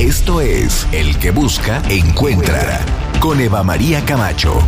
Esto es El que busca, encuentra. Con Eva María Camacho.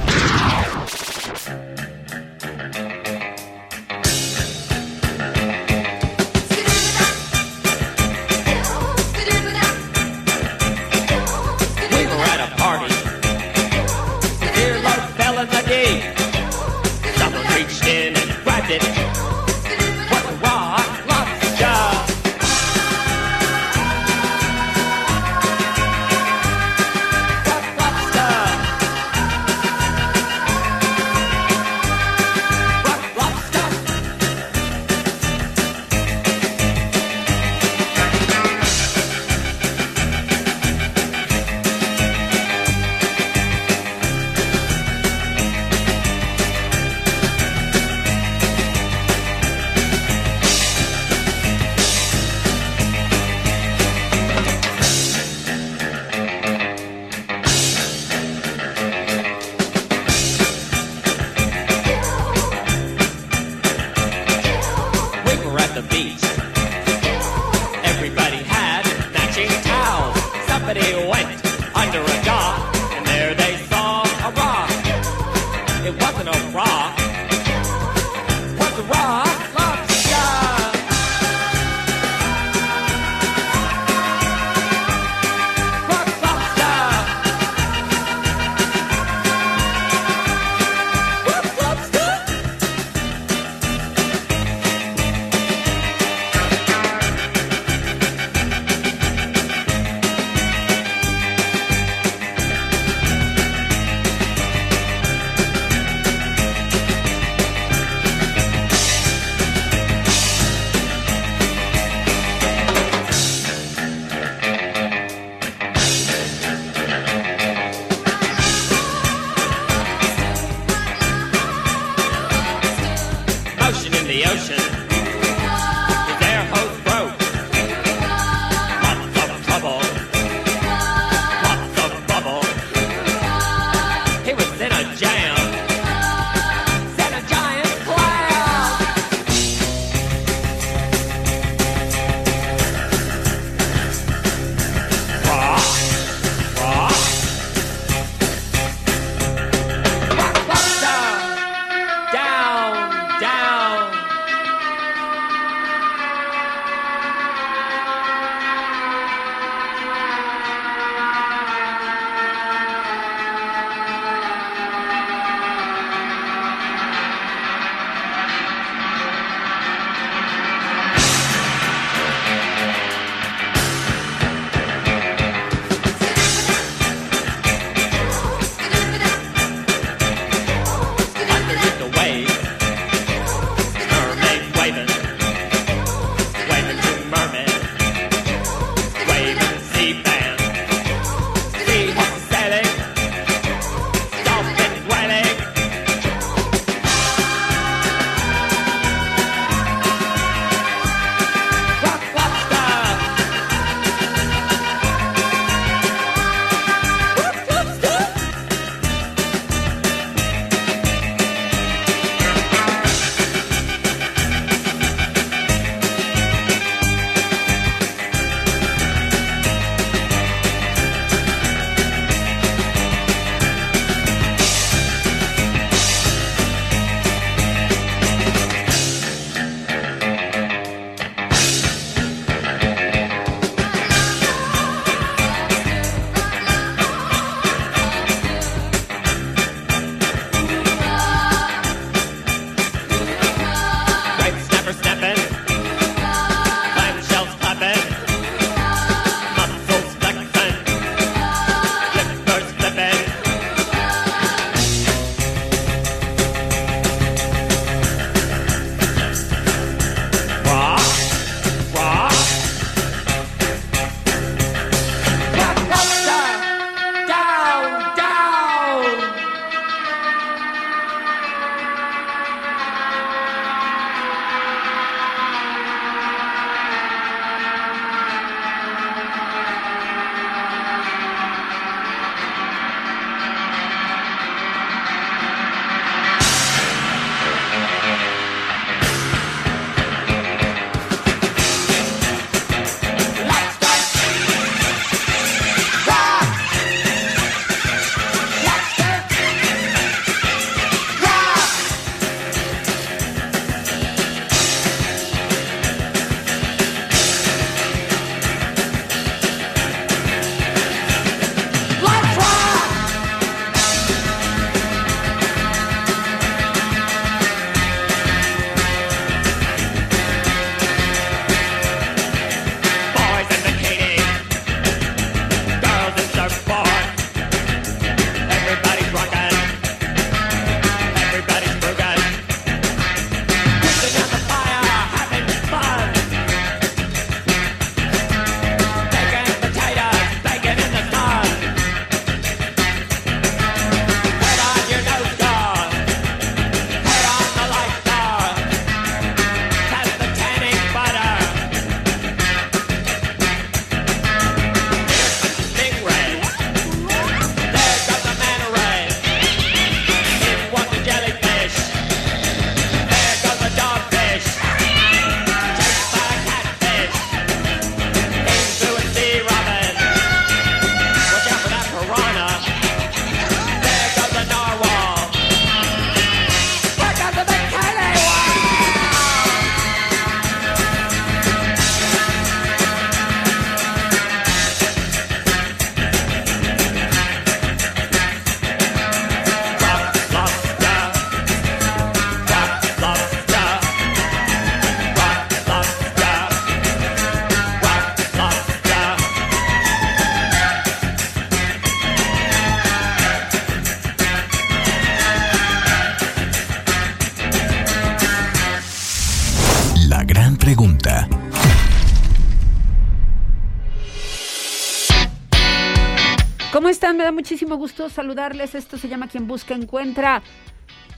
Me da muchísimo gusto saludarles. Esto se llama Quien Busca Encuentra.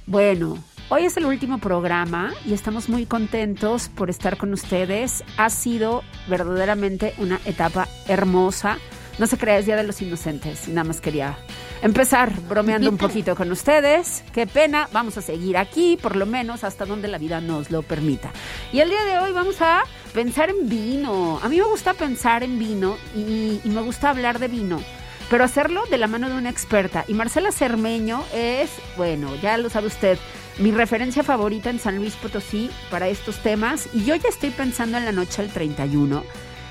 Bueno, hoy es el último programa y estamos muy contentos por estar con ustedes. Ha sido verdaderamente una etapa hermosa. No se crea, es Día de los Inocentes. Nada más quería empezar bromeando un poquito con ustedes. Qué pena, vamos a seguir aquí, por lo menos hasta donde la vida nos lo permita. Y el día de hoy vamos a pensar en vino. A mí me gusta pensar en vino y, y me gusta hablar de vino pero hacerlo de la mano de una experta. Y Marcela Cermeño es, bueno, ya lo sabe usted, mi referencia favorita en San Luis Potosí para estos temas. Y yo ya estoy pensando en la noche del 31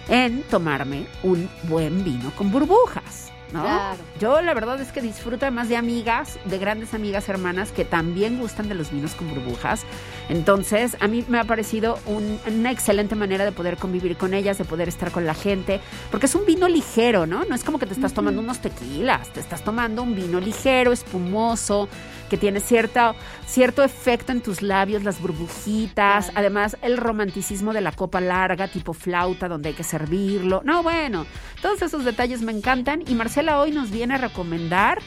en tomarme un buen vino con burbujas. ¿No? Claro. Yo la verdad es que disfruto además de amigas, de grandes amigas hermanas que también gustan de los vinos con burbujas. Entonces, a mí me ha parecido un- una excelente manera de poder convivir con ellas, de poder estar con la gente, porque es un vino ligero, ¿no? No es como que te estás tomando unos tequilas, te estás tomando un vino ligero, espumoso, que tiene cierta, cierto efecto en tus labios, las burbujitas, Claro. además el romanticismo de la copa larga, tipo flauta, donde hay que servirlo. No, bueno, todos esos detalles me encantan y Marcela hoy nos viene a recomendar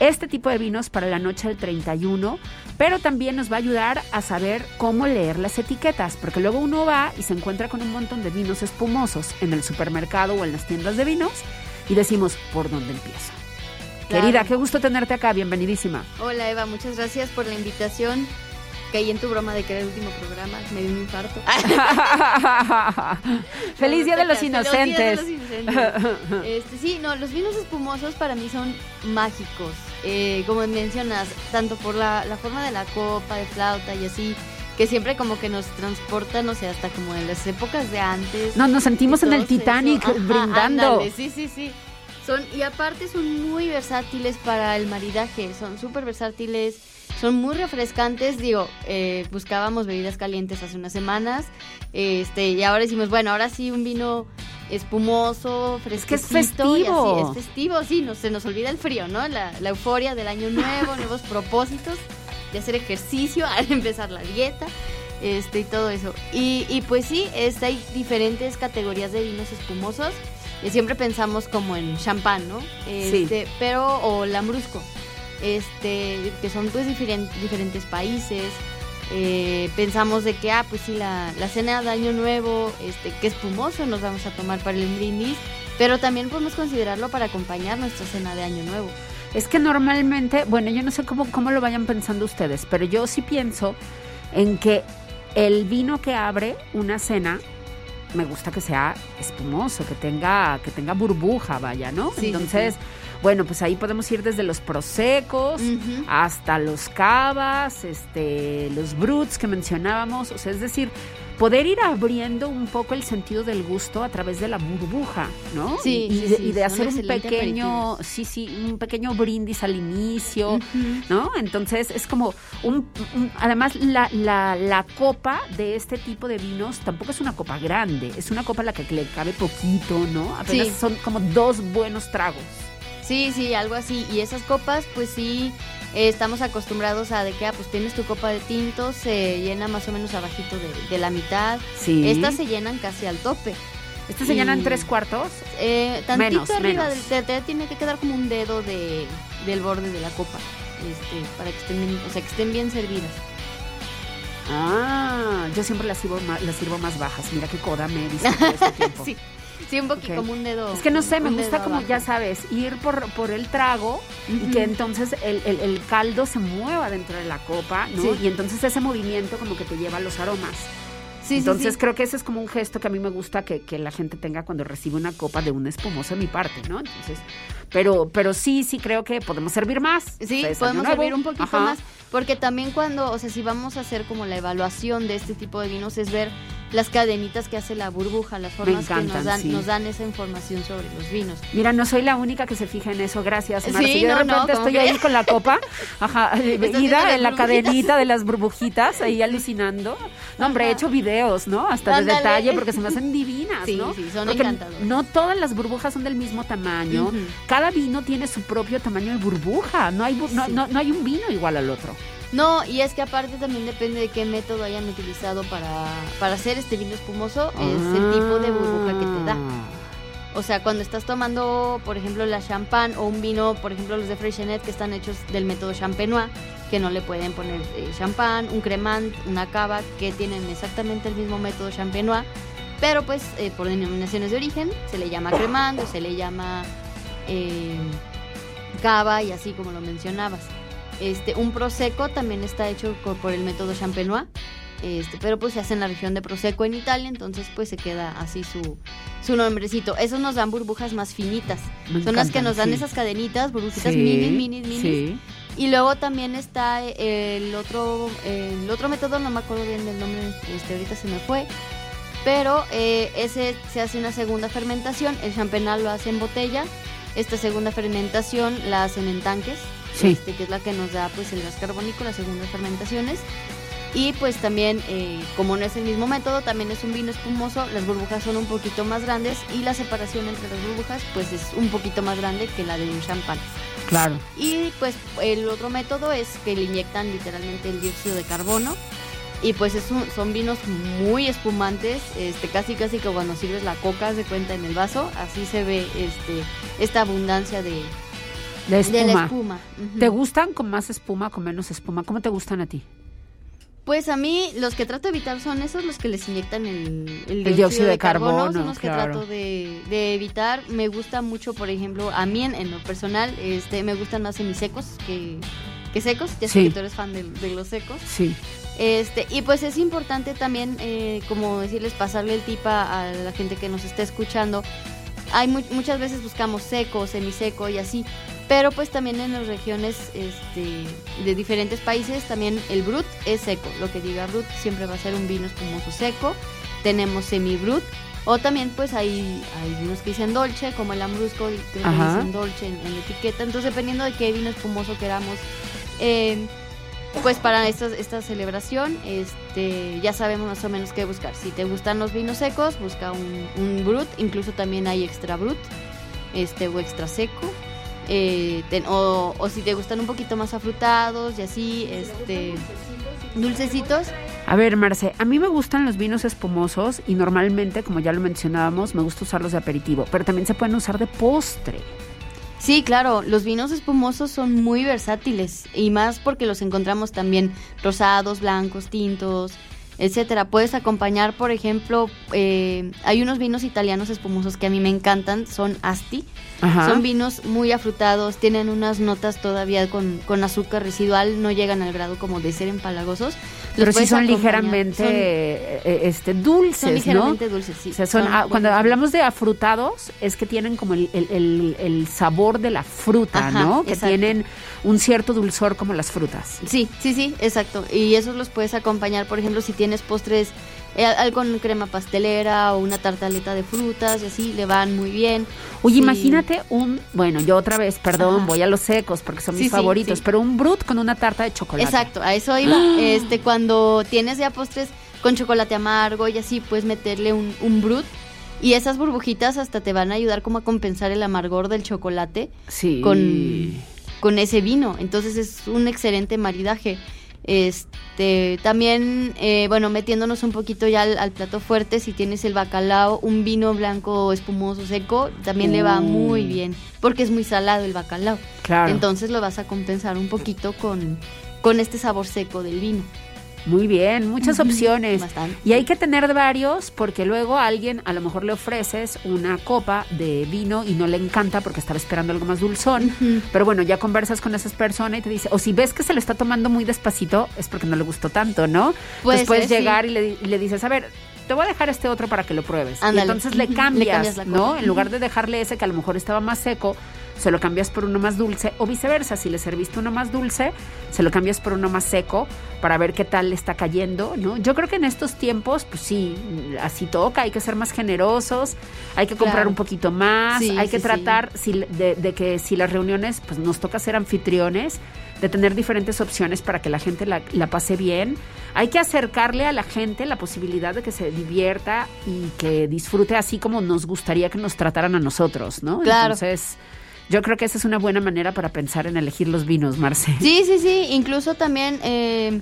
este tipo de vinos para la noche del 31, pero también nos va a ayudar a saber cómo leer las etiquetas, porque luego uno va y se encuentra con un montón de vinos espumosos en el supermercado o en las tiendas de vinos y decimos, ¿por dónde empiezo? Claro. Querida, qué gusto tenerte acá, bienvenidísima. Hola Eva, muchas gracias por la invitación. Caí en tu broma de que era el último programa, me dio un infarto. Feliz Día de los Feliz Día de Inocentes. los Inocentes. Este, sí, no, los vinos espumosos para mí son mágicos. Eh, como mencionas, tanto por la, la forma de la copa, de flauta y así, que siempre como que nos transporta, no sé, hasta como en las épocas de antes. No, nos sentimos en el. Titanic Ajá, brindando. ándale, sí, sí, sí. Son, y aparte son muy versátiles para el maridaje, son súper versátiles, son muy refrescantes. Digo, eh, buscábamos bebidas calientes hace unas semanas, este, y ahora decimos, bueno, ahora sí un vino espumoso, Es que es y así, festivo. es festivo, sí, no, se nos olvida el frío, ¿no? La, la euforia del año nuevo, nuevos propósitos de hacer ejercicio, al empezar la dieta, este y todo eso. Y, y pues sí, este, hay diferentes categorías de vinos espumosos. Siempre pensamos como en champán, ¿no? Sí. Este, Pero, o lambrusco, este, que son pues diferen- diferentes países. Eh, pensamos de que, ah, pues sí, la, la cena de Año Nuevo, este, que espumoso nos vamos a tomar para el brindis, pero también podemos considerarlo para acompañar nuestra cena de Año Nuevo. Es que normalmente, bueno, yo no sé cómo, cómo lo vayan pensando ustedes, pero yo sí pienso en que el vino que abre una cena me gusta que sea espumoso, que tenga, que tenga burbuja, vaya, ¿no? Sí, sí, Entonces, bueno, pues ahí podemos ir desde los prosecos hasta los cavas, este, los bruts que mencionábamos, o sea, es decir, poder ir abriendo un poco el sentido del gusto a través de la burbuja, ¿no? Sí, y, y sí, de, sí, y de son hacer un pequeño, aperitivos. sí, sí, un pequeño brindis al inicio. ¿no? Entonces es como un, un- además la, la, la copa de este tipo de vinos tampoco es una copa grande, es una copa a la que le cabe poquito, ¿no? Apenas Sí. son como dos buenos tragos. Sí, sí, algo así. Y esas copas, pues sí, eh, estamos acostumbrados a de que, ah, pues tienes tu copa de tinto, se llena más o menos abajito de, de la mitad. Sí. Estas se llenan casi al tope. Estas se llenan tres cuartos. Eh, tantito Menos, arriba, menos. del- te, te tiene que quedar como un dedo de, del borde de la copa. Este, para que estén bien, o sea, que estén bien servidas. Ah, yo siempre las sirvo más, las sirvo más bajas. Mira qué coda me todo este tiempo. Sí, sí, un poquito como un dedo. Es que no sé, me gusta como, abajo. ya sabes, ir por, por el trago y que entonces el, el- el caldo se mueva dentro de la copa, ¿no? Sí. Y entonces ese movimiento como que te lleva a los aromas. Sí, sí, entonces sí. creo que ese es como un gesto que a mí me gusta que, que la gente tenga cuando recibe una copa de un espumoso de mi parte, ¿no? Entonces, pero, pero sí, sí creo que podemos servir más. Sí, O sea, es podemos servir un poquito Ajá. más, porque también cuando, o sea, si vamos a hacer como la evaluación de este tipo de vinos es ver las cadenitas que hace la burbuja, las formas que nos dan, sí. nos dan esa información sobre los vinos. Mira, no soy la única que se fija en eso, gracias. Sí, Marce. Yo de no, repente ¿cómo estoy ahí con la copa, ajá, ida en la cadenita de las burbujitas, ahí alucinando. No, hombre, he hecho videos, ¿no? Hasta de Ándale. detalle, porque se me hacen divinas, Sí, ¿no? sí, son Porque encantadoras. No todas las burbujas son del mismo tamaño. Ujú. Cada vino tiene su propio tamaño de burbuja. No hay, bu- no, Sí. no- no hay un vino igual al otro. No, y es que aparte también depende de qué método hayan utilizado para, para hacer este vino espumoso, es el tipo de burbuja que te da. Ah. O sea, cuando estás tomando, por ejemplo, la champán o un vino, por ejemplo, los de Freixenet que están hechos del método champenois, que no le pueden poner eh, champán, un cremant, una cava, que tienen exactamente el mismo método champenois, pero pues eh, por denominaciones de origen se le llama cremant o se le llama eh, cava y así como lo mencionabas. Este, un prosecco también está hecho por el método champenois, este, pero pues se hace en la región de Prosecco en Italia, entonces pues se queda así su, su nombrecito. Esos nos dan burbujas más finitas. Me Son las que encantan, nos dan sí. esas cadenitas, burbujitas Sí, minis, minis, minis. sí. Y luego también está el otro, el otro método, no me acuerdo bien del nombre, este, ahorita se me fue. Pero eh, ese se hace una segunda fermentación, el champenal lo hace en botella, esta segunda fermentación la hacen en tanques, Sí. este, que es la que nos da pues el gas carbónico, las segundas fermentaciones. Y pues también, eh, como no es el mismo método, también es un vino espumoso, las burbujas son un poquito más grandes y la separación entre las burbujas pues es un poquito más grande que la de un champán. Claro. Y pues el otro método es que le inyectan literalmente el dióxido de carbono. Y pues es un- son vinos muy espumantes, este, casi casi que cuando sirves la coca se cuenta en el vaso, así se ve este, esta abundancia de, De de espuma. la espuma. ¿Te gustan con más espuma, con menos espuma? ¿Cómo te gustan a ti? Pues a mí los que trato de evitar son esos los que les inyectan el, el El dióxido de carbono, son los que claro. trato de, de evitar. Me gusta mucho, por ejemplo, a mí en, en lo personal, este, me gustan más semisecos que, que secos. Ya sé que tú eres fan de, de los secos. Sí. Este, y pues es importante también, eh, como decirles, pasarle el tip a, a la gente que nos está escuchando. Hay mu- muchas veces buscamos seco, semiseco y así, pero pues también en las regiones este, de diferentes países también el brut es seco. Lo que diga brut siempre va a ser un vino espumoso seco. Tenemos semi brut o también pues hay, hay vinos que dicen dolce, como el ambrusco, que dicen dolce en, en la etiqueta. Entonces dependiendo de qué vino espumoso queramos. eh, pues para esta, esta celebración este, ya sabemos más o menos qué buscar. Si te gustan los vinos secos, busca un, un brut, incluso también hay extra brut este, o extra seco. Eh, o, o si te gustan un poquito más afrutados y así, este, dulcecitos. A ver, Marce, a mí me gustan los vinos espumosos y normalmente, como ya lo mencionábamos, me gusta usarlos de aperitivo, pero también se pueden usar de postre. Sí, claro, los vinos espumosos son muy versátiles y más porque los encontramos también rosados, blancos, tintos, etcétera. Puedes acompañar, por ejemplo, eh, hay unos vinos italianos espumosos que a mí me encantan, son Asti. Ajá. Son vinos muy afrutados, tienen unas notas todavía con, con azúcar residual, no llegan al grado como de ser empalagosos. Los pero sí son ligeramente son- eh, eh, este, dulces, son ¿no? ligeramente dulces, sí. O sea, son, Son ah, cuando hablamos de afrutados, es que tienen como el, el- el- el sabor de la fruta, Ajá, ¿no? Que exacto. tienen un cierto dulzor como las frutas. Sí, sí, sí, exacto. Y esos los puedes acompañar, por ejemplo, si tienes postres, eh, algo con crema pastelera o una tartaleta de frutas y así, le van muy bien. Oye, Sí. imagínate un, bueno, yo otra vez, perdón, Ajá. voy a los secos porque son mis sí, favoritos, sí. pero un brut con una tarta de chocolate. Exacto, a eso iba. Este, cuando tienes ya postres con chocolate amargo y así, puedes meterle un, un brut. Y esas burbujitas hasta te van a ayudar como a compensar el amargor del chocolate Sí. con, con ese vino. Entonces es un excelente maridaje. Este, también, eh, bueno, metiéndonos un poquito ya al, al plato fuerte, si tienes el bacalao, un vino blanco espumoso seco, también le va muy bien, porque es muy salado el bacalao. Claro. Entonces lo vas a compensar un poquito con, con este sabor seco del vino. Muy bien, muchas opciones. bastante. Y hay que tener varios porque luego a alguien a lo mejor le ofreces una copa de vino y no le encanta porque estaba esperando algo más dulzón. Pero bueno, ya conversas con esas personas y te dice, o si ves que se lo está tomando muy despacito, es porque no le gustó tanto, ¿no? Puedes ser, llegar sí. y, le, y le dices, a ver, te voy a dejar este otro para que lo pruebes. Y entonces le le cambias, ¿no? En lugar de dejarle ese que a lo mejor estaba más seco, se lo cambias por uno más dulce o viceversa. Si le serviste uno más dulce, se lo cambias por uno más seco para ver qué tal le está cayendo, ¿no? Yo creo que en estos tiempos, pues sí, así toca, hay que ser más generosos, hay que comprar Claro. un poquito más, Sí, hay que sí, sí. tratar de, de que si las reuniones, pues nos toca ser anfitriones, de tener diferentes opciones para que la gente la, la pase bien. Hay que acercarle a la gente la posibilidad de que se divierta y que disfrute así como nos gustaría que nos trataran a nosotros, ¿no? Claro. Entonces, yo creo que esa es una buena manera para pensar en elegir los vinos, Marce. Sí, sí, sí. Incluso también, eh,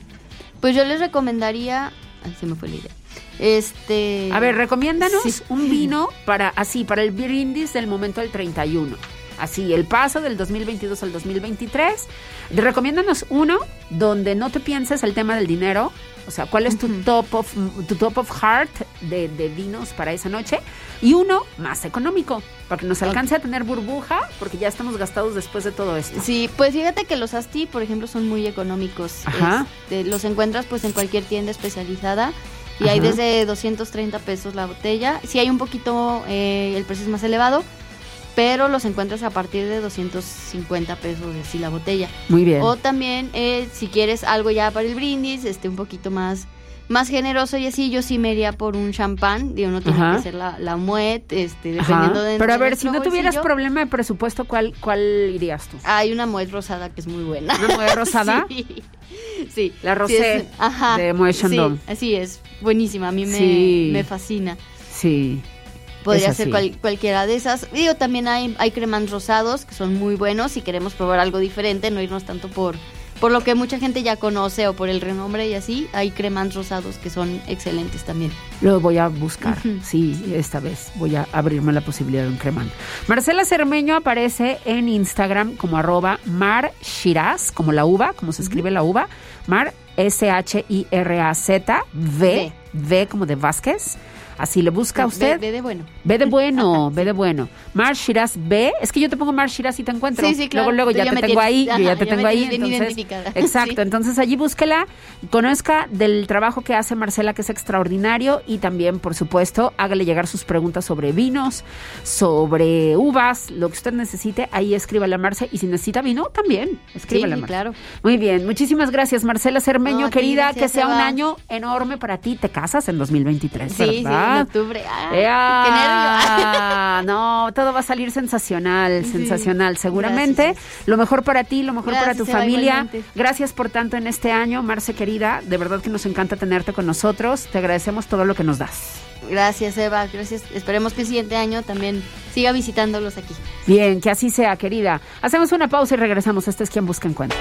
pues yo les recomendaría. Ay, se me fue la idea. Este. A ver, recomiéndanos Sí. un vino para así, para el brindis del momento del 31. Así, el paso del 2022 al 2023. Recomiéndanos uno donde no te pienses el tema del dinero. O sea, ¿cuál es tu top of tu top of heart de, de vinos para esa noche? Y uno más económico, para que nos alcance a tener burbuja, porque ya estamos gastados después de todo esto. Sí, pues fíjate que los Asti, por ejemplo, son muy económicos. Ajá. Este, los encuentras pues en cualquier tienda especializada y hay desde 230 pesos la botella. Sí hay un poquito, eh, el precio es más elevado, pero los encuentras a partir de 250 pesos así la botella. Muy bien. O también, eh, si quieres algo ya para el brindis, este un poquito más más generoso y así, yo sí me iría por un champán. Digo, no tiene Ajá. que ser la, la muet, este, Ajá. dependiendo de Pero a ver, si no tuvieras bolsillo. problema de presupuesto, ¿cuál, cuál irías tú? Hay una muet rosada que es muy buena. ¿Una Moet rosada? sí. Sí. La rosé ajá. de Moet Chandon. Sí, así es. Buenísima. A mí me, Sí. me fascina. Sí. Podría ser cual- cualquiera de esas. Digo, también hay, hay cremans rosados que son muy buenos si queremos probar algo diferente, no irnos tanto por, por lo que mucha gente ya conoce o por el renombre y así. Hay cremans rosados que son excelentes también. Lo voy a buscar. Sí, esta vez voy a abrirme la posibilidad de un cremán. Marcela Cermeño aparece en Instagram como arroba Mar Shiraz, como la uva, como se escribe la uva. Mar S-H-I-R-A-Z, V, V como de Vázquez. Así le busca Ve- usted. ve de bueno. Ve de bueno, ve de bueno. Mar Shiraz B, es que yo te pongo Mar Shiraz y te encuentro. Sí, sí, claro. Luego, luego ya ya te tengo ahí, yo ya te ya tengo ahí. Entonces, exacto, Sí. entonces allí búsquela, conozca del trabajo que hace Marcela, que es extraordinario, y también, por supuesto, hágale llegar sus preguntas sobre vinos, sobre uvas, lo que usted necesite, ahí escríbale a Marce. Y si necesita vino, también, escríbale a Marce. claro. Muy bien, muchísimas gracias, Marcela Cermeño, No, a querida, gracias, que sea un año enorme para ti. Te casas en 2023, Sí, en octubre. Ah, ¡Ea! ¡Qué nervio! no, todo va a salir sensacional, Sí. sensacional, seguramente. Gracias. Lo mejor para ti, lo mejor para tu familia. igualmente. Gracias por tanto en este año, Marce querida. De verdad que nos encanta tenerte con nosotros. Te agradecemos todo lo que nos das. Gracias, Eva. Gracias. Esperemos que el siguiente año también siga visitándolos aquí. Bien, que así sea, querida. Hacemos una pausa y regresamos. Este es quien busca encuentra.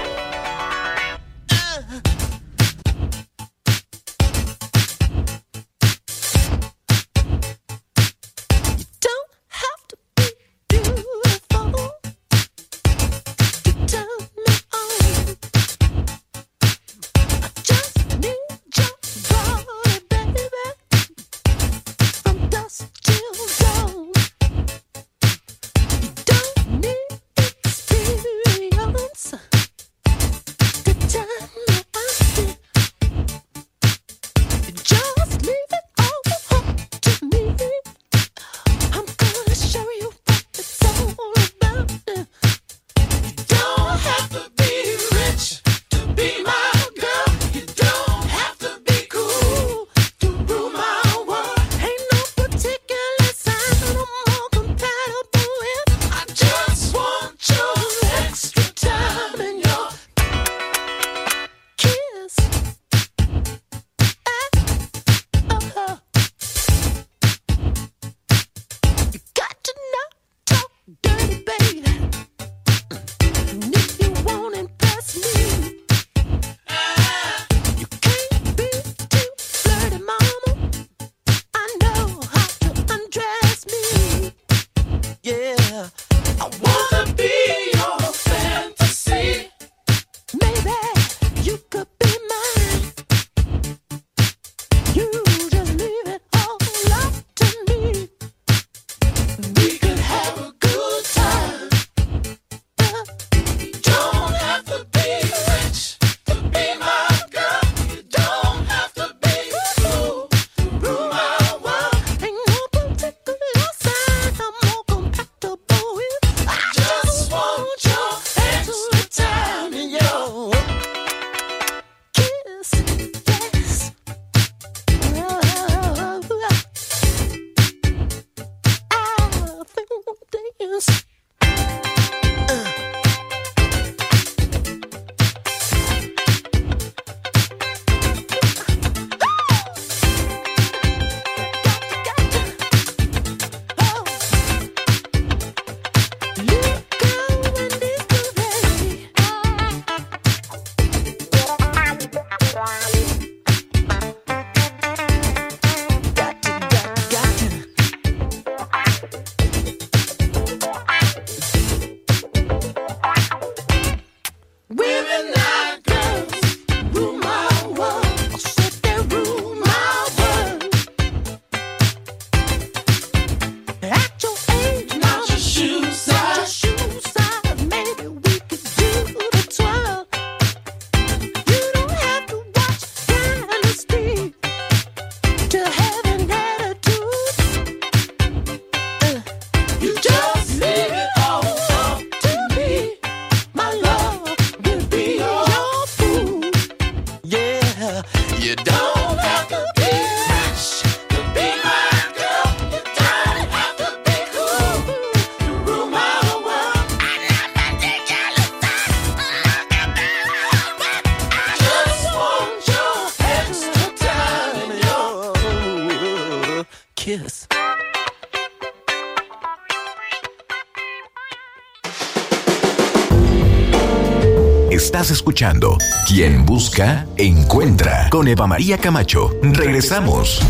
Escuchando Quien Busca, Encuentra con Eva María Camacho. Regresamos.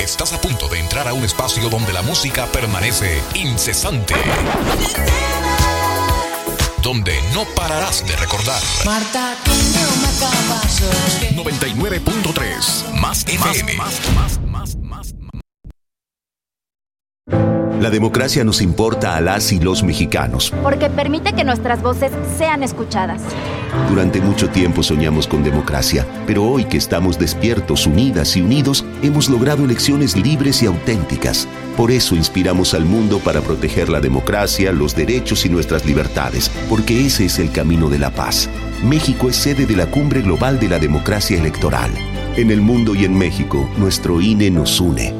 Estás a punto de entrar a un espacio donde la música permanece incesante. Donde no pararás de recordar. Marta, tiene una caballo. 99.3 Más FM. La democracia nos importa a las y los mexicanos. porque permite que nuestras voces sean escuchadas. Durante mucho tiempo soñamos con democracia, pero hoy que estamos despiertos, unidas y unidos, hemos logrado elecciones libres y auténticas. Por eso inspiramos al mundo para proteger la democracia, los derechos y nuestras libertades, porque ese es el camino de la paz. México es sede de la Cumbre Global de la Democracia Electoral. En el mundo y en México, nuestro INE nos une.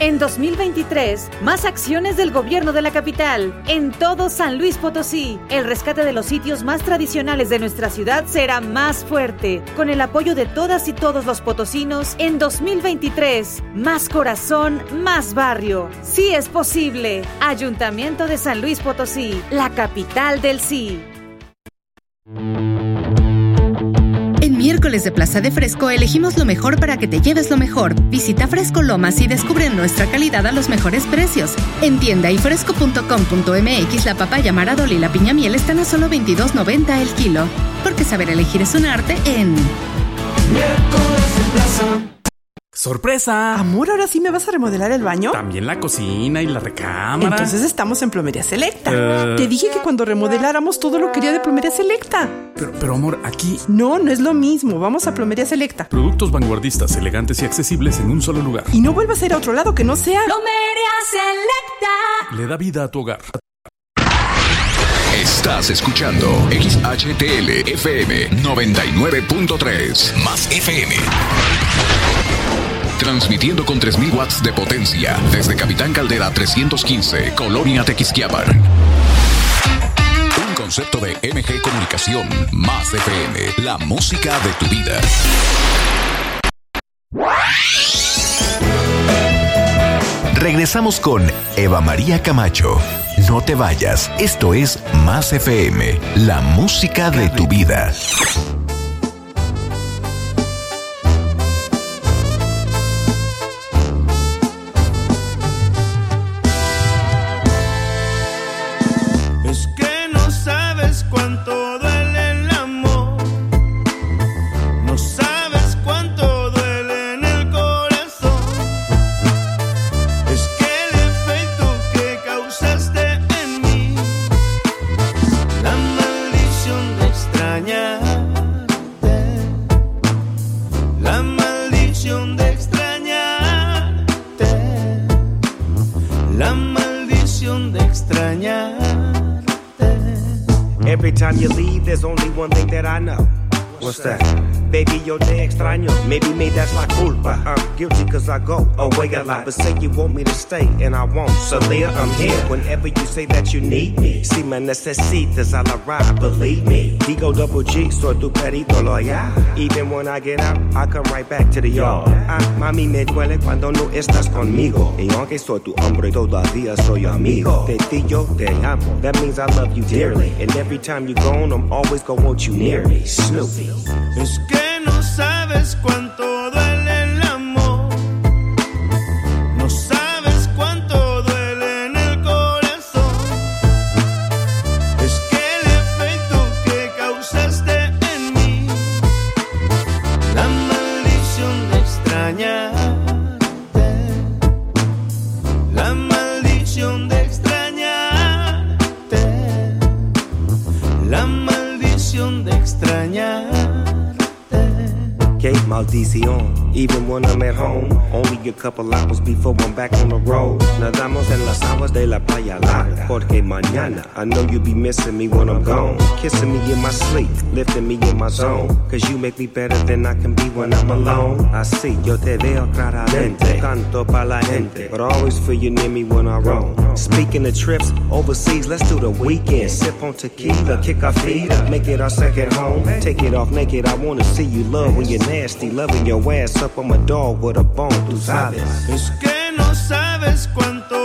En 2023, más acciones del gobierno de la capital. En todo San Luis Potosí, el rescate de los sitios más tradicionales de nuestra ciudad será más fuerte. Con el apoyo de todas y todos los potosinos, en 2023, más corazón, más barrio. Sí es posible. Ayuntamiento de San Luis Potosí, la capital del sí. Miércoles de Plaza de Fresco elegimos lo mejor para que te lleves lo mejor. Visita Fresco Lomas y descubre nuestra calidad a los mejores precios. En tienda y fresco.com.mx la papaya maradol y la piña miel están a solo 22.90 el kilo. Porque saber elegir es un arte en ¡Sorpresa! Amor, ¿ahora sí me vas a remodelar el baño? También la cocina y la recámara. Entonces estamos en Plomería Selecta. Eh. Te dije que cuando remodeláramos todo lo quería de Plomería Selecta. Pero, pero amor, aquí No, no es lo mismo. Vamos a Plomería Selecta. productos vanguardistas, elegantes y accesibles en un solo lugar. Y no vuelvas a ir a otro lado que no sea. Plomería Selecta. Le da vida a tu hogar. Estás escuchando XHTL FM 99.3 Más FM. Transmitiendo con 3000 watts de potencia desde Capitán Caldera 315, Colonia Tequisquiapan. Un concepto de MG Comunicación Más FM, la música de tu vida. Regresamos con Eva María Camacho. No te vayas, esto es Más FM, la música de tu vida. But say you want me to stay, and I won't. So, Leah, I'm here whenever you say that you need me. Si me necesitas, I'll arrive, believe me. Digo double G, soy tu perito loyal. Even when I get out, I come right back to the yard. Ah, mami, me duele cuando no estás conmigo. Y aunque soy tu hombre, todavía soy amigo. Ti yo te amo. That means I love you dearly. And every time you're gone, I'm always gonna want you near me. Snoopy. Es que no sabes cuánto couple hours before I'm back on the road. Nadamos en las aguas de la playa larga. Porque mañana, I know you'll be missing me when I'm gone. Kissing me in my sleep, lifting me in my zone. Cause you make me better than I can be when I'm alone. Así yo te veo claramente. Canto pa' la gente. But always feel you near me when I roam. Speaking of trips overseas, let's do the weekend. Sip on tequila, kick our feet up, make it our second home. Take it off naked, I wanna see you love when you're nasty. Loving your ass up on my dog with a bone, tú sabes. Es que no sabes cuánto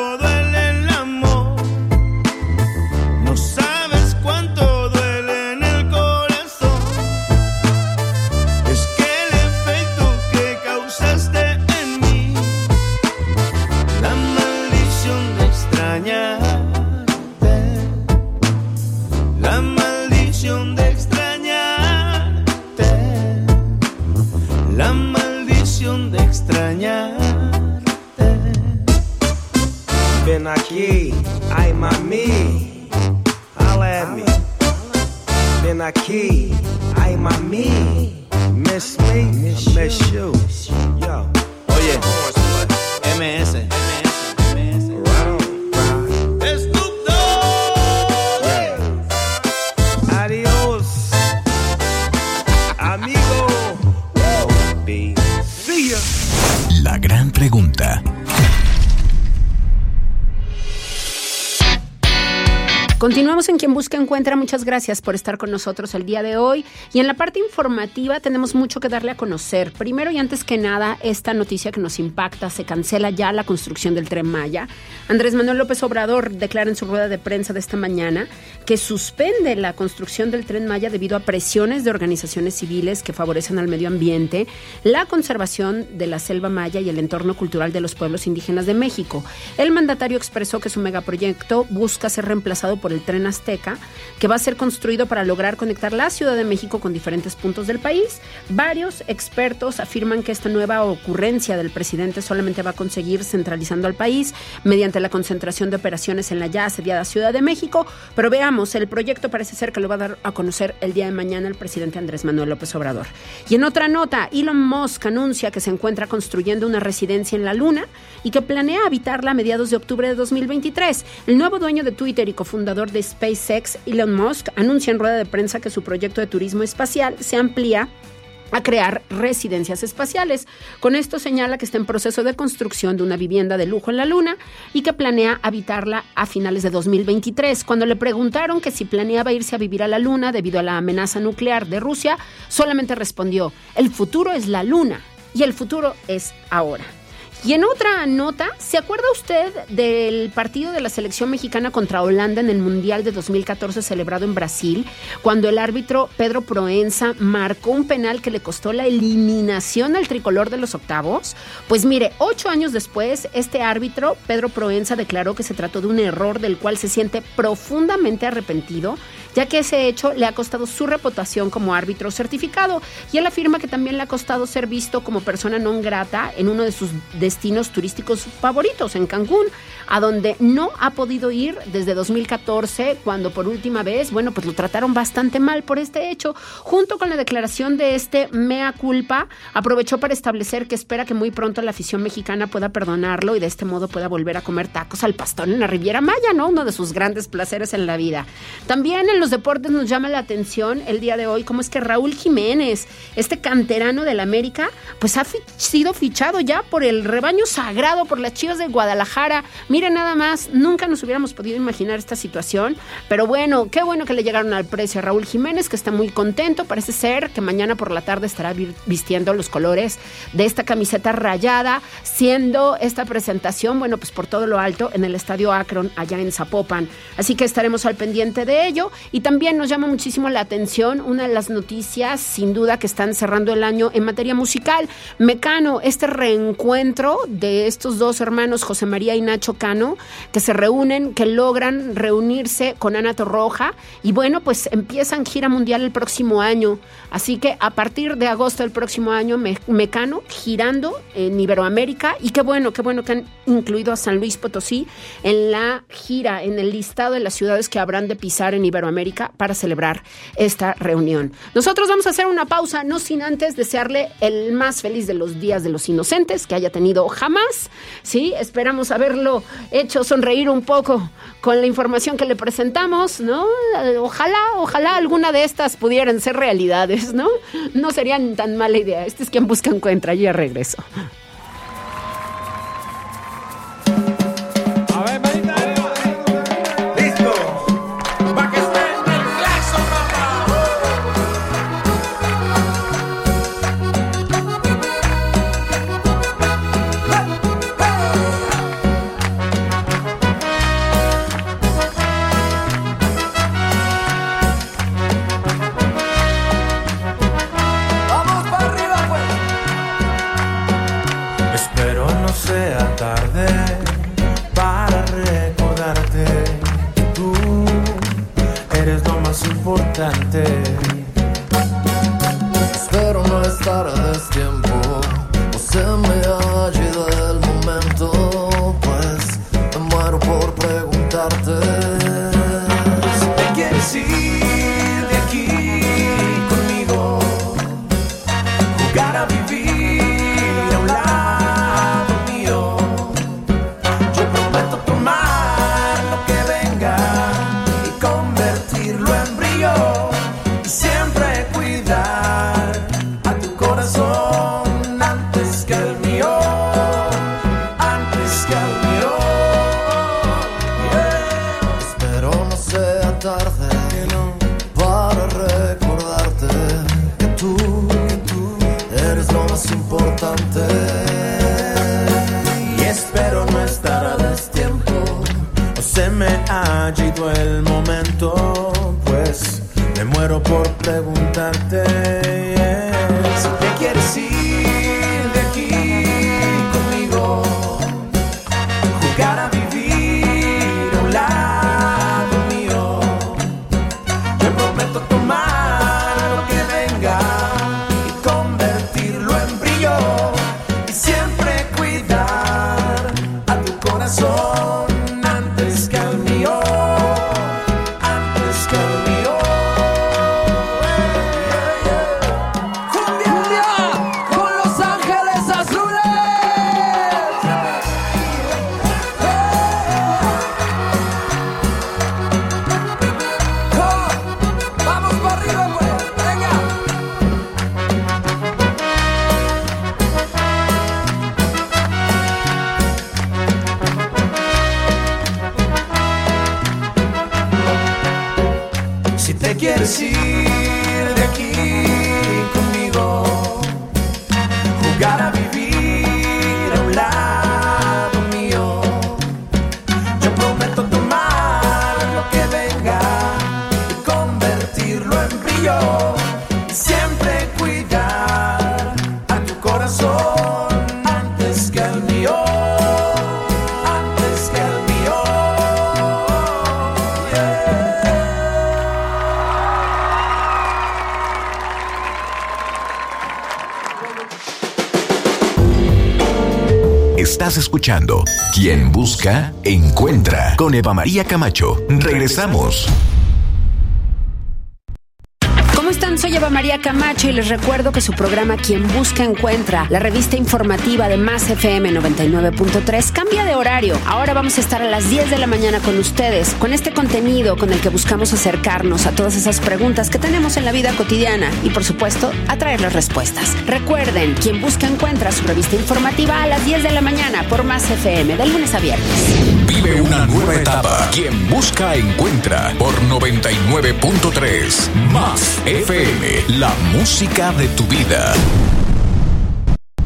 Encuentra. Muchas gracias por estar con nosotros el día de hoy. Y en la parte informativa tenemos mucho que darle a conocer. Primero y antes que nada, esta noticia que nos impacta, se cancela ya la construcción del tren Maya. Andrés Manuel López Obrador declara en su rueda de prensa de esta mañana que suspende la construcción del tren Maya debido a presiones de organizaciones civiles que favorecen al medio ambiente, la conservación de la selva maya y el entorno cultural de los pueblos indígenas de México. El mandatario expresó que su megaproyecto busca ser reemplazado por el tren Azteca, que va a ser construido para lograr conectar la Ciudad de México con diferentes puntos del país. Varios expertos afirman que esta nueva ocurrencia del presidente solamente va a conseguir centralizando al país mediante la concentración de operaciones en la ya asediada Ciudad de México. Pero veamos, el proyecto parece ser que lo va a dar a conocer el día de mañana el presidente Andrés Manuel López Obrador. Y en otra nota, Elon Musk anuncia que se encuentra construyendo una residencia en la Luna y que planea habitarla a mediados de octubre de 2023. El nuevo dueño de Twitter y cofundador de SpaceX, Elon Musk, anuncia en rueda de prensa que su proyecto de turismo espacial se amplía a crear residencias espaciales. Con esto señala que está en proceso de construcción de una vivienda de lujo en la Luna y que planea habitarla a finales de 2023. Cuando le preguntaron que si planeaba irse a vivir a la Luna debido a la amenaza nuclear de Rusia, solamente respondió, el futuro es la Luna y el futuro es ahora. Y en otra nota, ¿se acuerda usted del partido de la selección mexicana contra Holanda en el Mundial de 2014 celebrado en Brasil, cuando el árbitro Pedro Proenza marcó un penal que le costó la eliminación al tricolor de los octavos? Pues mire, ocho años después, este árbitro, Pedro Proenza, declaró que se trató de un error del cual se siente profundamente arrepentido ya que ese hecho le ha costado su reputación como árbitro certificado y él afirma que también le ha costado ser visto como persona non grata en uno de sus destinos turísticos favoritos, en Cancún, a donde no ha podido ir desde 2014, cuando por última vez, bueno, pues lo trataron bastante mal por este hecho. Junto con la declaración de este mea culpa, aprovechó para establecer que espera que muy pronto la afición mexicana pueda perdonarlo y de este modo pueda volver a comer tacos al pastor en la Riviera Maya, ¿no? Uno de sus grandes placeres en la vida. También en los deportes nos llama la atención el día de hoy cómo es que Raúl Jiménez, este canterano del América, pues ha sido fichado ya por el rebaño sagrado, por las Chivas de Guadalajara. Nada más, nunca nos hubiéramos podido imaginar esta situación, pero bueno, qué bueno que le llegaron al precio a Raúl Jiménez, que está muy contento, parece ser que mañana por la tarde estará vistiendo los colores de esta camiseta rayada, siendo esta presentación, bueno, pues por todo lo alto en el Estadio Akron, allá en Zapopan. Así que estaremos al pendiente de ello. Y también nos llama muchísimo la atención una de las noticias, sin duda, que están cerrando el año en materia musical. Mecano, este reencuentro encuentro de estos dos hermanos, José María y Nacho Que se reúnen, que logran reunirse con Ana Torroja y bueno, pues empiezan gira mundial el próximo año. Así que a partir de agosto del próximo año, Me- Mecano girando en Iberoamérica y qué bueno, qué bueno que han incluido a San Luis Potosí en la gira, en el listado de las ciudades que habrán de pisar en Iberoamérica para celebrar esta reunión. Nosotros vamos a hacer una pausa, no sin antes desearle el más feliz de los días de los inocentes que haya tenido jamás. Sí, esperamos haberlo hecho sonreír un poco con la información que le presentamos, ¿no? Ojalá, ojalá alguna de estas pudieran ser realidades, ¿no? No serían tan mala idea. Este es quien busca encuentra, yo ya regreso. Si Quien Busca, Encuentra con Eva María Camacho. Regresamos. Soy Eva María Camacho y les recuerdo que su programa Quien Busca Encuentra, la revista informativa de Más FM 99.3, cambia de horario. Ahora vamos a estar a las 10 de la mañana con ustedes, con este contenido con el que buscamos acercarnos a todas esas preguntas que tenemos en la vida cotidiana y, por supuesto, atraer las respuestas. Recuerden, Quien Busca Encuentra, su revista informativa a las 10 de la mañana por Más FM, de lunes a viernes. Vive una nueva etapa. Quien busca, encuentra por 99.3. Más FM, la música de tu vida.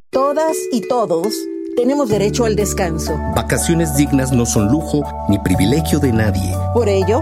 Todas y todos tenemos derecho al descanso. Vacaciones dignas no son lujo ni privilegio de nadie. Por ello,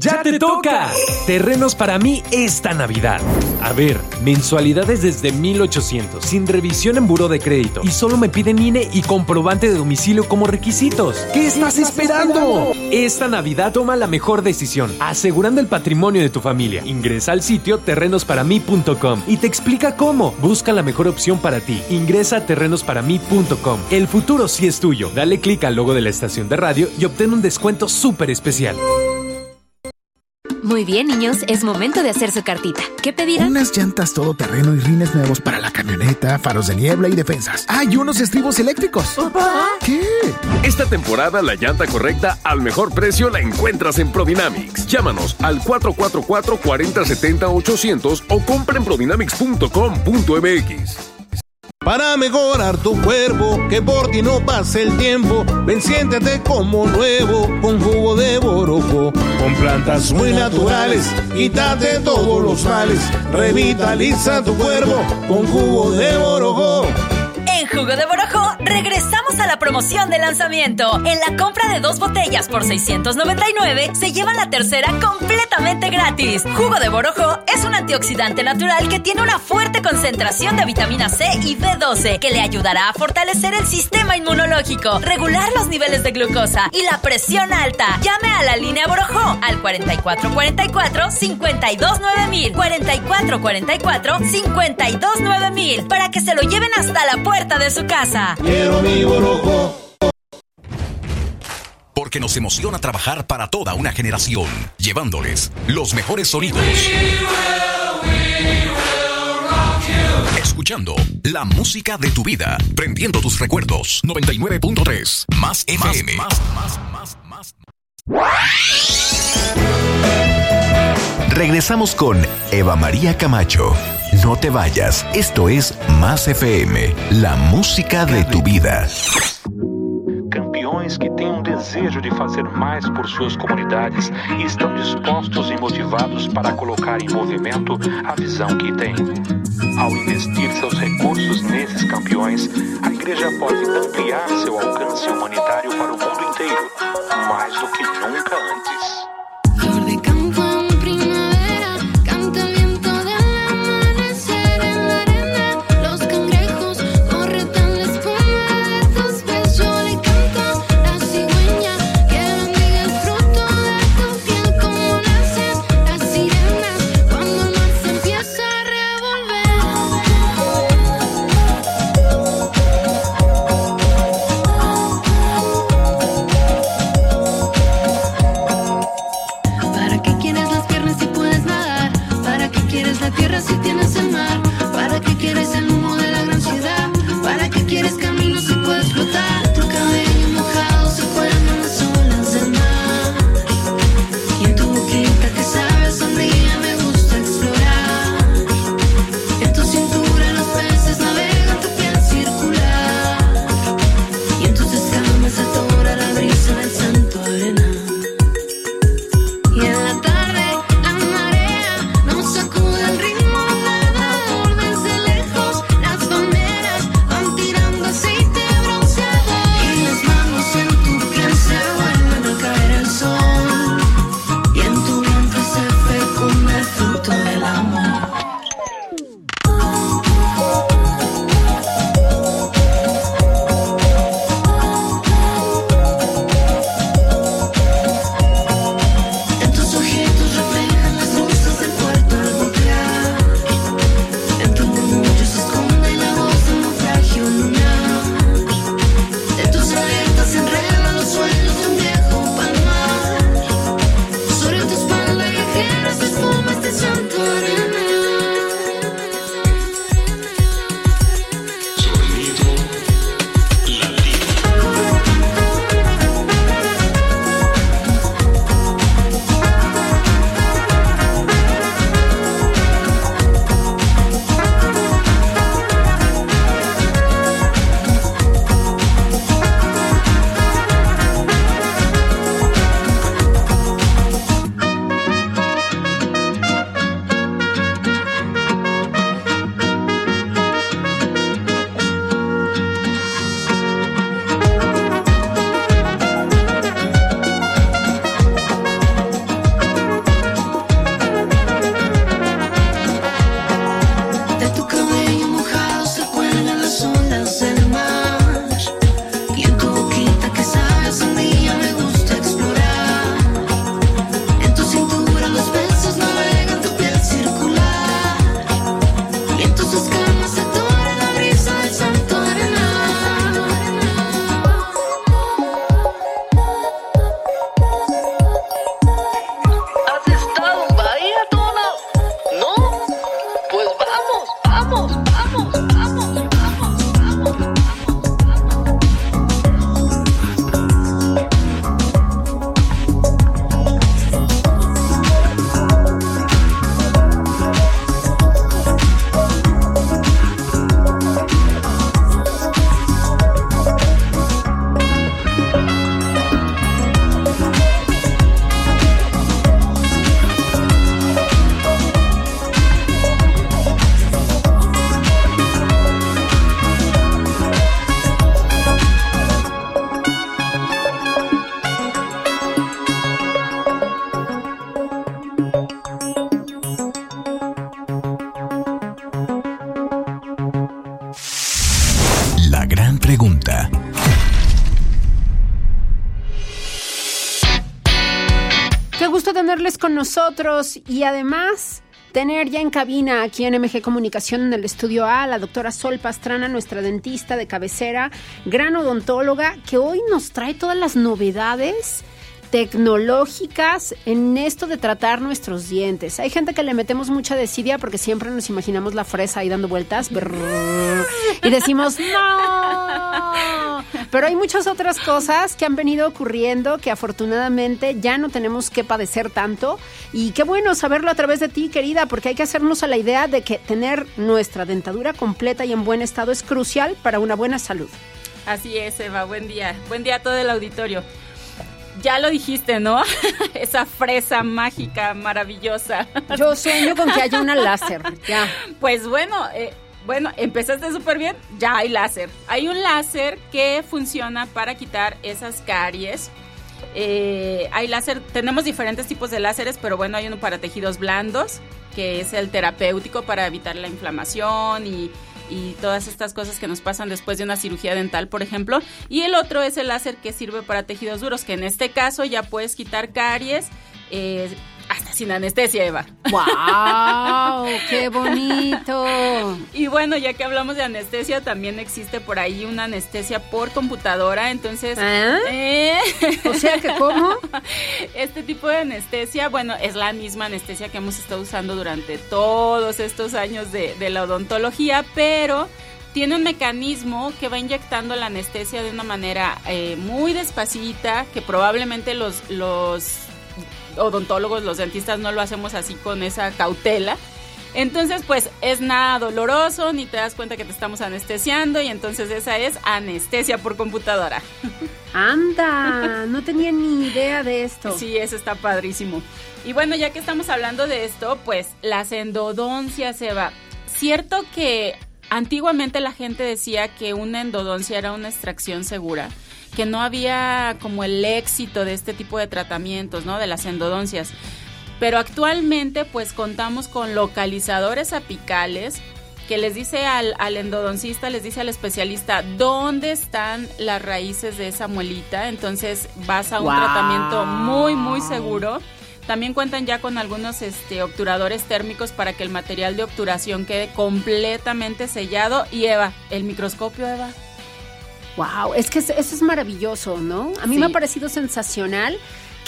¡Ya te toca! Terrenos para mí esta Navidad. A ver, mensualidades desde 1800, sin revisión en buro de crédito. Y solo me piden INE y comprobante de domicilio como requisitos. ¿Qué estás esperando? Esta Navidad toma la mejor decisión, asegurando el patrimonio de tu familia. Ingresa al sitio terrenosparamí.com y te explica cómo. Busca la mejor opción para ti. Ingresa a terrenosparamí.com. El futuro sí es tuyo. Dale clic al logo de la estación de radio y obtén un descuento súper especial. Muy bien, niños, es momento de hacer su cartita. ¿Qué pedirán? Unas llantas todoterreno y rines nuevos para la camioneta, faros de niebla y defensas. ¡Ah, y unos estribos eléctricos! ¿Papá? ¿Qué? Esta temporada la llanta correcta al mejor precio la encuentras en Prodynamics. Llámanos al 444-4070-800 o compra en prodynamics.com.mx. Para mejorar tu cuerpo, que por ti no pase el tiempo, ven siéntete como nuevo con jugo de boroco. Con plantas muy naturales, quítate todos los males, revitaliza tu cuerpo con jugo de boroco. En Jugo de Borojo regresamos a la promoción de lanzamiento. En la compra de dos botellas por 699 se lleva la tercera gratis. Jugo de Borojo es un antioxidante natural que tiene una fuerte concentración de vitamina C y B12 que le ayudará a fortalecer el sistema inmunológico, regular los niveles de glucosa y la presión alta. Llame a la línea Borojo al 4444 529000 4444 529000 para que se lo lleven hasta la puerta de su casa. Quiero mi boroco. Porque nos emociona trabajar para toda una generación, llevándoles los mejores sonidos. Escuchando la música de tu vida, prendiendo tus recuerdos. 99.3 más FM. Regresamos con Eva María Camacho. No te vayas, esto es Más FM, la música de tu vida. Campeões que desejo de fazer mais por suas comunidades e estão dispostos e motivados para colocar em movimento a visão que têm. Ao investir seus recursos nesses campeões, a igreja pode ampliar seu alcance humanitário para o mundo inteiro, mais do que nunca antes. Si tienes el mar? Y además tener ya en cabina aquí en MG Comunicación en el estudio A la doctora Sol Pastrana, nuestra dentista de cabecera, gran odontóloga, que hoy nos trae todas las novedades tecnológicas en esto de tratar nuestros dientes. Hay gente que le metemos mucha desidia porque siempre nos imaginamos la fresa ahí dando vueltas y decimos no. Pero hay muchas otras cosas que han venido ocurriendo que afortunadamente ya no tenemos que padecer tanto y qué bueno saberlo a través de ti, querida, porque hay que hacernos a la idea de que tener nuestra dentadura completa y en buen estado es crucial para una buena salud. Así es, Eva, buen día. Buen día a todo el auditorio. Ya lo dijiste, ¿no? Esa fresa mágica, maravillosa. Yo sueño con que haya una láser, ya. Pues bueno, eh, bueno, empezaste súper bien, ya hay láser. Hay un láser que funciona para quitar esas caries. Eh, hay láser, tenemos diferentes tipos de láseres, pero bueno, hay uno para tejidos blandos, que es el terapéutico para evitar la inflamación y, todas estas cosas que nos pasan después de una cirugía dental, por ejemplo. Y el otro es el láser que sirve para tejidos duros, que en este caso ya puedes quitar caries. eh, hasta sin anestesia, Eva. ¡Wow! ¡Qué bonito! Y bueno, ya que hablamos de anestesia, también existe por ahí una anestesia por computadora, entonces... ¿Ah? eh, O sea que, ¿cómo? Este tipo de anestesia, bueno, es la misma anestesia que hemos estado usando durante todos estos años de, de la odontología, pero tiene un mecanismo que va inyectando la anestesia de una manera eh, muy despacita, que probablemente los, los odontólogos, los dentistas no lo hacemos así con esa cautela. Entonces, pues es nada doloroso, ni te das cuenta que te estamos anestesiando y entonces esa es anestesia por computadora. Anda, no tenía ni idea de esto. Sí, eso está padrísimo. Y bueno, ya que estamos hablando de esto, pues las endodoncias, Eva. Cierto que antiguamente la gente decía que una endodoncia era una extracción segura, que no había como el éxito de este tipo de tratamientos, ¿no? De las endodoncias. Pero actualmente pues contamos con localizadores apicales que les dice al, al endodoncista, les dice al especialista dónde están las raíces de esa muelita. Entonces vas a un Wow. tratamiento muy, muy seguro. También cuentan ya con algunos este, obturadores térmicos para que el material de obturación quede completamente sellado. Y Eva, el microscopio, Eva. Wow, es que eso es maravilloso, ¿no? A mí Sí. me ha parecido sensacional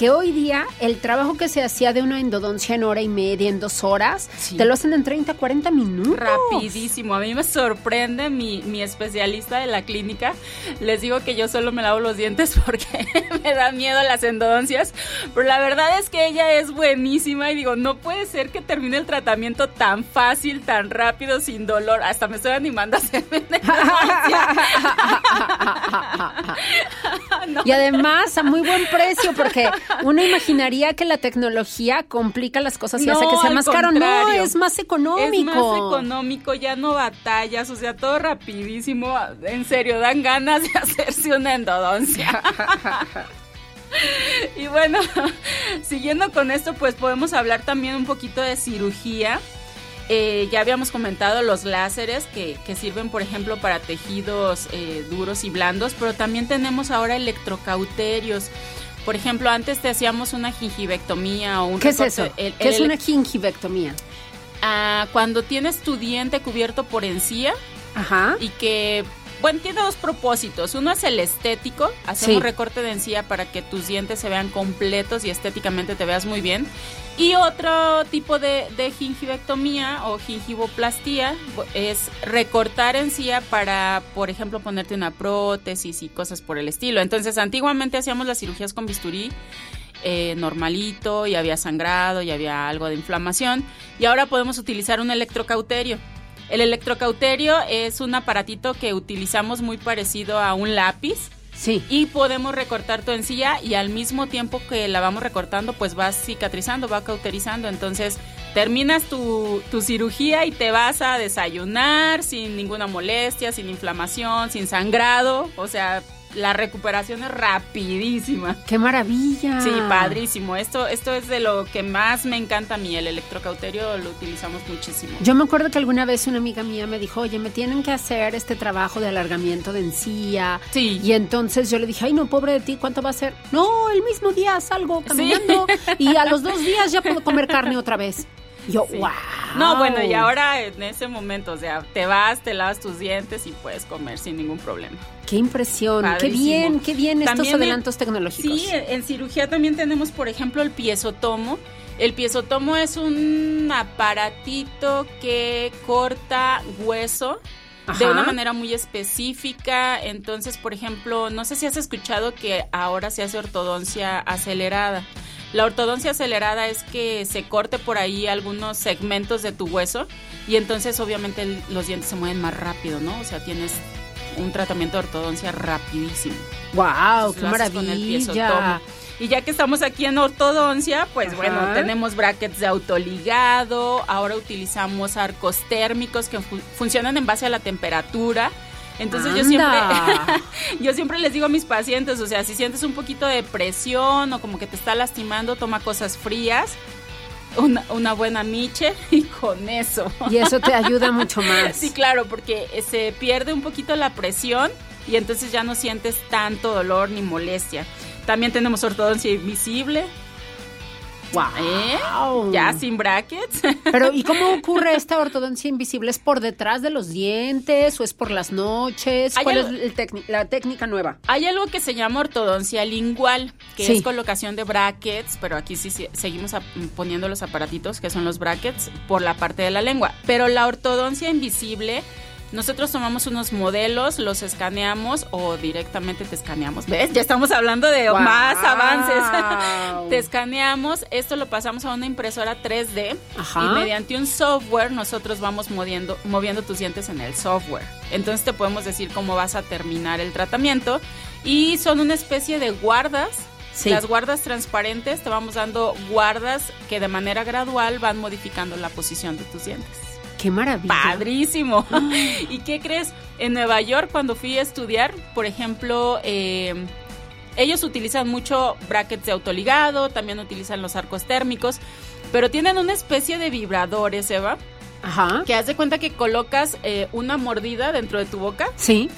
que hoy día el trabajo que se hacía de una endodoncia en hora y media, en dos horas, te lo hacen en 30, 40 minutos. Rapidísimo. A mí me sorprende mi, mi especialista de la clínica. Les digo que yo solo me lavo los dientes porque me dan miedo las endodoncias. Pero la verdad es que ella es buenísima y digo, no puede ser que termine el tratamiento tan fácil, tan rápido, sin dolor. Hasta me estoy animando a hacerme. No. Y además a muy buen precio, porque uno imaginaría que la tecnología complica las cosas y hace que sea más caro. No, es más económico. Es más económico, ya no batallas, o sea, todo rapidísimo. En serio, dan ganas de hacerse una endodoncia. y bueno, siguiendo con esto, pues podemos hablar también un poquito de cirugía. Eh, ya habíamos comentado los láseres que, que sirven, por ejemplo, para tejidos eh, duros y blandos, pero también tenemos ahora electrocauterios. Por ejemplo, antes te hacíamos una gingivectomía o un ¿Qué es eso? el- ¿Qué es una gingivectomía? Ah, cuando tienes tu diente cubierto por encía Ajá. y que, bueno, tiene dos propósitos. Uno es el estético, hacemos Sí. recorte de encía para que tus dientes se vean completos y estéticamente te veas muy bien. Y otro tipo de, de gingivectomía o gingivoplastía es recortar encía para, por ejemplo, ponerte una prótesis y cosas por el estilo. Entonces, antiguamente hacíamos las cirugías con bisturí eh, normalito y había sangrado y había algo de inflamación. Y ahora podemos utilizar un electrocauterio. El electrocauterio es un aparatito que utilizamos muy parecido a un lápiz. Sí. Y podemos recortar tu encía y al mismo tiempo que la vamos recortando, pues vas cicatrizando, va cauterizando. Entonces terminas tu, tu cirugía y te vas a desayunar sin ninguna molestia, sin inflamación, sin sangrado. O sea, la recuperación es rapidísima. ¡Qué maravilla! Sí, padrísimo. Esto, esto es de lo que más me encanta a mí. El electrocauterio lo utilizamos muchísimo. Yo me acuerdo que alguna vez una amiga mía me dijo, oye, me tienen que hacer este trabajo de alargamiento de encía. Sí. Y entonces yo le dije, ay, no, pobre de ti, ¿cuánto va a ser? No, el mismo día salgo caminando y a los dos días ya puedo comer carne otra vez. Yo, Sí. wow. No, bueno, y ahora en ese momento, o sea, te vas, te lavas tus dientes y puedes comer sin ningún problema. Qué impresión, qué bien, qué bien estos en- adelantos tecnológicos. Sí, en en cirugía también tenemos, por ejemplo, el piezotomo. El piezotomo es un aparatito que corta hueso de una manera muy específica. Entonces, por ejemplo, no sé si has escuchado que ahora se hace ortodoncia acelerada. La ortodoncia acelerada es que se corte por ahí algunos segmentos de tu hueso y entonces obviamente los dientes se mueven más rápido, ¿no? O sea, tienes un tratamiento de ortodoncia rapidísimo. Wow, qué maravilla. Y ya que estamos aquí en ortodoncia, pues Ajá. bueno, tenemos brackets de autoligado, ahora utilizamos arcos térmicos que fu- funcionan en base a la temperatura. Entonces yo siempre, yo siempre les digo a mis pacientes, o sea, si sientes un poquito de presión o como que te está lastimando, toma cosas frías, una, una buena miche y con eso. Y eso te ayuda mucho más. Sí, claro, porque eh, se pierde un poquito la presión y entonces ya no sientes tanto dolor ni molestia. También tenemos ortodoncia invisible. Wow. Ya sin brackets. Pero, ¿y cómo ocurre esta ortodoncia invisible? ¿Es por detrás de los dientes o es por las noches? ¿Cuál algo- es la técnica nueva? Hay algo que se llama ortodoncia lingual, que Sí. es colocación de brackets, pero aquí sí, sí seguimos poniendo los aparatitos, que son los brackets, por la parte de la lengua. Pero la ortodoncia invisible, nosotros tomamos unos modelos, los escaneamos o directamente te escaneamos. ¿Ves? Ya estamos hablando de Wow. más avances. te escaneamos, esto lo pasamos a una impresora 3D Ajá. y mediante un software nosotros vamos moviendo, moviendo tus dientes en el software. Entonces te podemos decir cómo vas a terminar el tratamiento y son una especie de guardas. Sí. Las guardas transparentes te vamos dando guardas que de manera gradual van modificando la posición de tus dientes. ¡Qué maravilla! Padrísimo. ¿Y qué crees? En Nueva York, cuando fui a estudiar, por ejemplo, eh, ellos utilizan mucho brackets de autoligado, también utilizan los arcos térmicos, pero tienen una especie de vibradores, Eva. Ajá. Que haz de cuenta que colocas eh, una mordida dentro de tu boca Sí.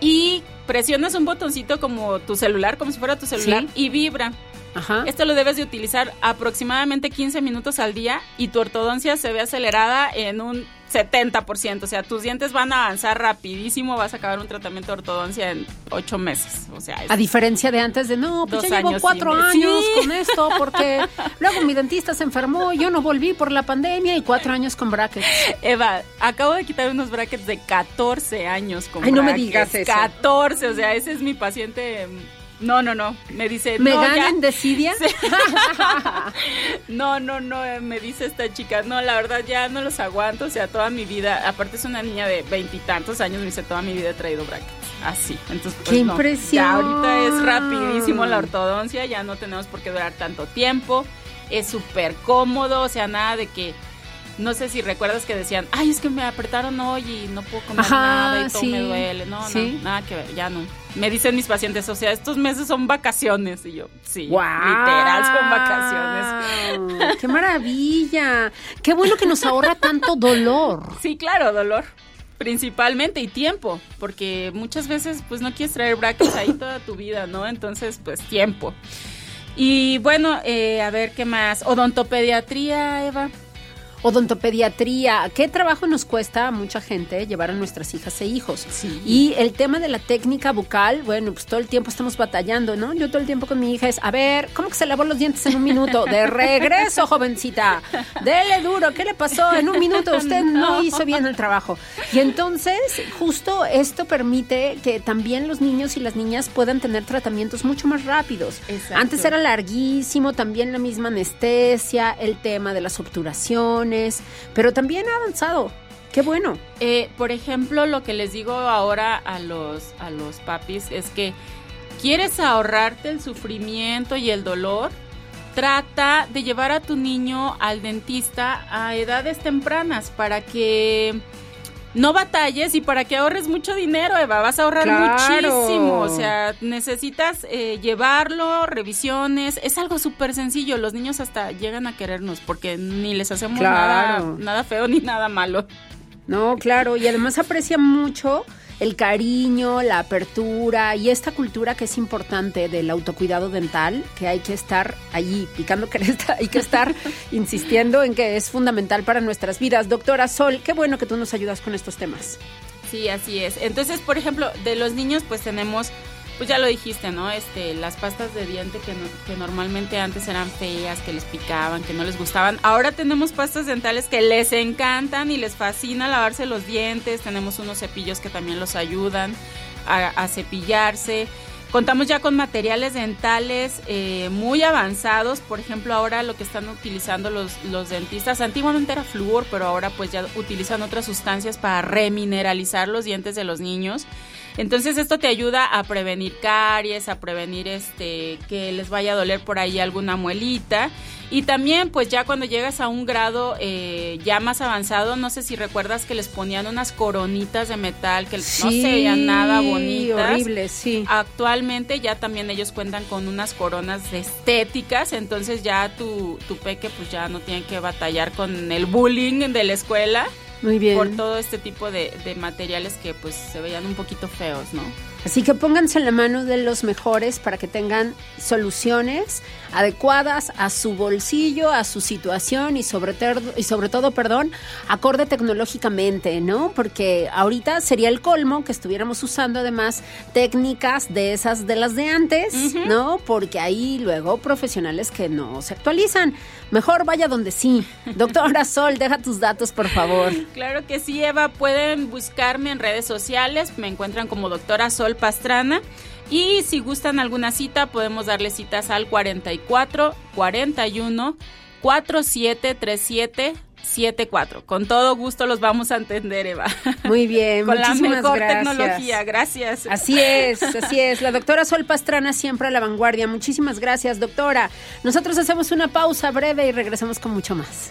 y presionas un botoncito como tu celular, como si fuera tu celular, Sí. y vibra. Ajá. Esto lo debes de utilizar aproximadamente 15 minutos al día y tu ortodoncia se ve acelerada en un 70%. O sea, tus dientes van a avanzar rapidísimo, vas a acabar un tratamiento de ortodoncia en 8 meses. O sea, A diferencia de antes de, no, pues ya llevo años cuatro y medio. años Sí. con esto porque luego mi dentista se enfermó, yo no volví por la pandemia y cuatro años con brackets. Eva, acabo de quitar unos brackets de 14 años con Ay, no me digas eso. 14, o sea, ese es mi paciente. No, no, no. Me dice, ¿Me no, ganan ya. desidia? No, no, no, eh, me dice esta chica, no, la verdad ya no los aguanto, o sea, toda mi vida, aparte es una niña de veintitantos años, me dice, toda mi vida he traído brackets, así, entonces pues ¡Qué no, impresión! ya ahorita es rapidísimo la ortodoncia, ya no tenemos por qué durar tanto tiempo, es súper cómodo, o sea, nada de que, no sé si recuerdas que decían, ay, es que me apretaron hoy y no puedo comer Ajá, nada y todo sí, me duele, no, sí. no, nada que ver, ya no. Me dicen mis pacientes, o sea, estos meses son vacaciones, y yo, sí, ¡Guau! literal son vacaciones. ¡Qué maravilla! ¡Qué bueno que nos ahorra tanto dolor! Sí, claro, dolor. Principalmente y tiempo, porque muchas veces pues no quieres traer brackets ahí toda tu vida, ¿no? Entonces, pues tiempo. Y bueno, eh, a ver qué más. Odontopediatría, Eva. Odontopediatría, ¿qué trabajo nos cuesta a mucha gente llevar a nuestras hijas e hijos? Y el tema de la técnica bucal, bueno, pues todo el tiempo estamos batallando, ¿no? Yo todo el tiempo con mi hija es, a ver, ¿cómo que se lavó los dientes en un minuto? De regreso, jovencita. Dele duro, ¿qué le pasó? En un minuto usted no hizo bien el trabajo. Y entonces, justo esto permite que también los niños y las niñas puedan tener tratamientos mucho más rápidos. Exacto. Antes era larguísimo, también la misma anestesia, el tema de las obturaciones, pero también ha avanzado. Qué bueno. Eh, por ejemplo, lo que les digo ahora a los, a los papis es que quieres ahorrarte el sufrimiento y el dolor, trata de llevar a tu niño al dentista a edades tempranas para que no batalles y para que ahorres mucho dinero, Eva, vas a ahorrar Claro. muchísimo. O sea, necesitas eh, llevarlo, revisiones. Es algo súper sencillo. Los niños hasta llegan a querernos porque ni les hacemos Claro. nada, nada feo ni nada malo. No, claro, y además aprecia mucho el cariño, la apertura y esta cultura que es importante del autocuidado dental, que hay que estar allí picando cresta, hay que estar insistiendo en que es fundamental para nuestras vidas. Doctora Sol, qué bueno que tú nos ayudas con estos temas. Sí, así es. Entonces, por ejemplo, de los niños, pues tenemos, pues ya lo dijiste, ¿no? Este, las pastas de diente que, que normalmente antes eran feas, que les picaban, que no les gustaban. Ahora tenemos pastas dentales que les encantan y les fascina lavarse los dientes. Tenemos unos cepillos que también los ayudan a, a cepillarse. Contamos ya con materiales dentales eh, muy avanzados, por ejemplo ahora lo que están utilizando los, los dentistas, antiguamente era flúor, pero ahora pues ya utilizan otras sustancias para remineralizar los dientes de los niños. Entonces esto te ayuda a prevenir caries, a prevenir este que les vaya a doler por ahí alguna muelita. Y también pues ya cuando llegas a un grado eh, ya más avanzado, no sé si recuerdas que les ponían unas coronitas de metal que no se veían nada bonitas. horrible, sí. Actualmente ya también ellos cuentan con unas coronas estéticas, entonces ya tu, tu peque pues ya no tiene que batallar con el bullying de la escuela. Muy bien. Por todo este tipo de, de materiales que pues se veían un poquito feos, ¿no? Así que pónganse en la mano de los mejores para que tengan soluciones adecuadas a su bolsillo, a su situación y sobre, y sobre todo, perdón, acorde tecnológicamente, ¿no? Porque ahorita sería el colmo que estuviéramos usando además técnicas de esas de las de antes, ¿no? Porque hay luego profesionales que no se actualizan. Mejor vaya donde sí. Doctora Sol, deja tus datos, por favor. Claro que sí, Eva. Pueden buscarme en redes sociales. Me encuentran como doctora Sol Pastrana. Y si gustan alguna cita, podemos darle citas al 44 41 4737 74. Con todo gusto los vamos a entender, Eva. Muy bien, Con la mejor gracias. tecnología. Gracias. Así es, así es. La doctora Sol Pastrana siempre a la vanguardia. Muchísimas gracias, doctora. Nosotros hacemos una pausa breve y regresamos con mucho más.